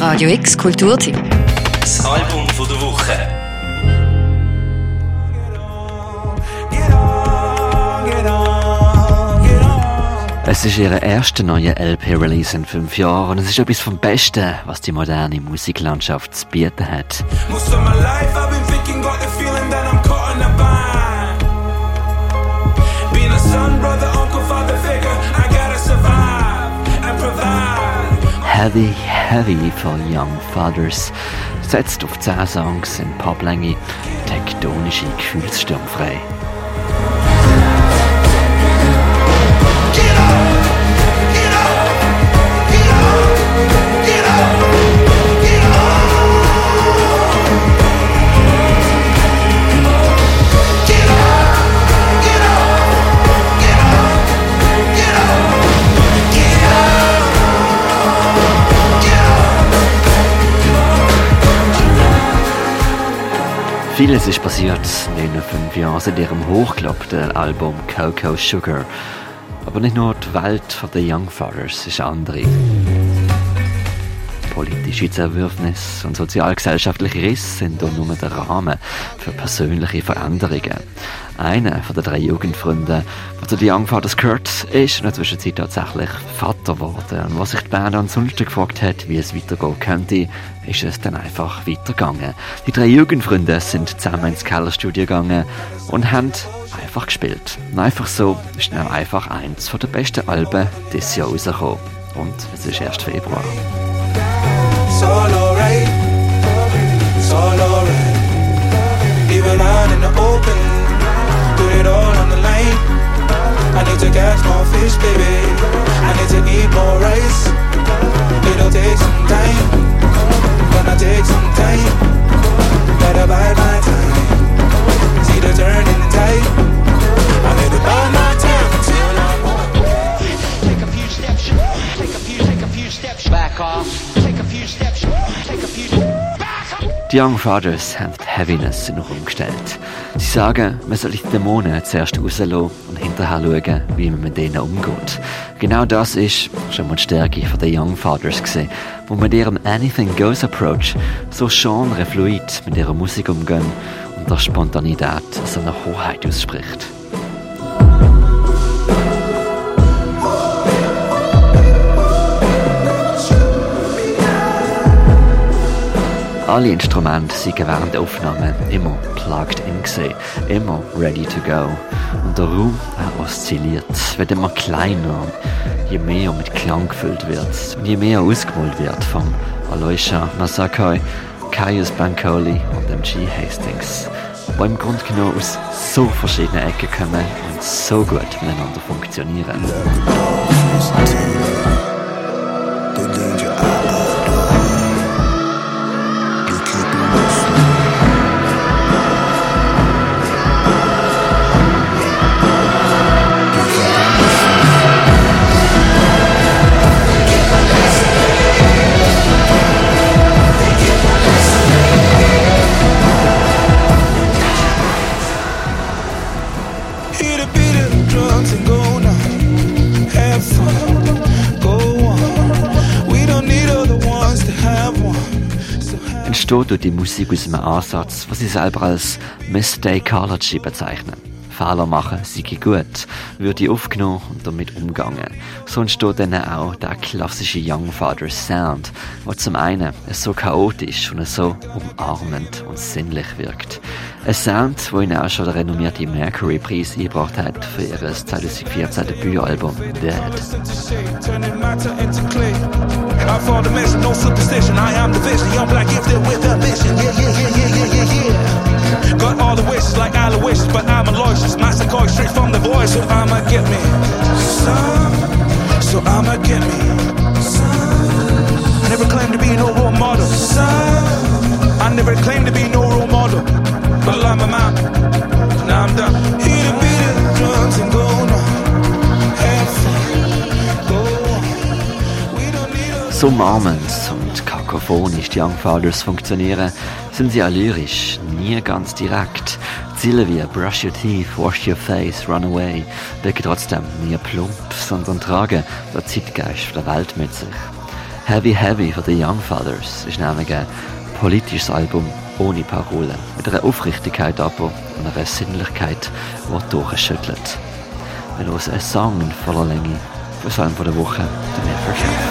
Radio X Kulturteam. Das Album von der Woche. Es ist ihre erste neue LP-Release in fünf Jahren und es ist etwas vom Besten, was die moderne Musiklandschaft zu bieten hat. Most of my life I've been thinking, got the feeling that I'm caught in a bind. Being a son, brother, uncle, father figure, I gotta survive and provide. Heavy, heavy for Young Fathers. Setzt auf 10 Songs in Poplänge, tektonische Gefühlsstürme frei. Vieles ist passiert in den fünf Jahren seit ihrem hochgeloppten Album Cocoa Sugar. Aber nicht nur die Welt der Young Fathers ist andere. Politische Zerwürfnisse und sozialgesellschaftliche Risse sind hier nur der Rahmen für persönliche Veränderungen. Einer von den drei Jugendfreunden, der zu den Young Fathers gehört, ist in der Zwischenzeit tatsächlich Vater geworden. Und was sich die Band ansonsten gefragt hat, wie es weitergehen könnte, ist es dann einfach weitergegangen. Die drei Jugendfreunde sind zusammen ins Kellerstudio gegangen und haben einfach gespielt. Und einfach so ist dann einfach eins der besten Alben dieses Jahr rausgekommen. Und es ist erst Februar. It's all alright, it's all alright. In the open, put it all on the line. I need to catch more fish, baby. I need to eat more rice. It'll take some time, gonna take some time. My time. See the turning tide. I need to bide my time. Take a few steps, take a few, take a few steps back off. Die Young Fathers haben die Heaviness in den Raum gestellt. Sie sagen, man soll die Dämonen zuerst rauslassen und hinterher schauen, wie man mit denen umgeht. Genau das ist schon mal die Stärke der Young Fathers wo mit ihrem Anything Goes Approach so genrefluid mit ihrer Musik umgehen und der Spontanität so eine Hoheit ausspricht. Alle Instrumente sind während der Aufnahme immer plugged in gewesen, immer ready to go. Und der Raum er oszilliert, wird immer kleiner, je mehr mit Klang gefüllt wird und je mehr ausgemalt wird vom Aloysia Masakoi, Caius Bancoli und MG Hastings, die im Grunde genommen aus so verschiedenen Ecken kommen und so gut miteinander funktionieren. Entsteht durch die Musik aus einem Ansatz, was sie selber als Mistakeology bezeichnen. Fehler machen sei gut, würde aufgenommen und damit umgegangen. So entsteht dann auch der klassische Young Father Sound, der zum einen so chaotisch und so umarmend und sinnlich wirkt. Ein Sound, wo ihnen auch schon der renommierte Mercury-Preis eingebracht hat für ihr 2014 Debütalbum Dead. I fall the mission, no superstition. I am the Yeah, yeah, yeah, yeah, yeah, yeah, yeah. Got all the wishes like Aloysius, but I'm Aloysius. Master going straight from the voice, so I'ma get me some. So I'ma get me some. I never claimed to be no role model. Some. I never claimed to be no role model. But I'm a man. Now I'm done. Hit the beat of drums and go a So und kakophonisch die Young Fathers funktionieren, sind sie auch lyrisch, nie ganz direkt. Ziele wie Brush your teeth, wash your face, run away wirken trotzdem nie plump, sondern tragen den Zeitgeist der Welt mit sich. Heavy Heavy von den Young Fathers ist nämlich ein politisches Album ohne Parolen, mit einer Aufrichtigkeit aber und einer Sinnlichkeit, die durchschüttelt. Wir hören einen Song in voller Länge von Salm von der Woche, der mir verschafft.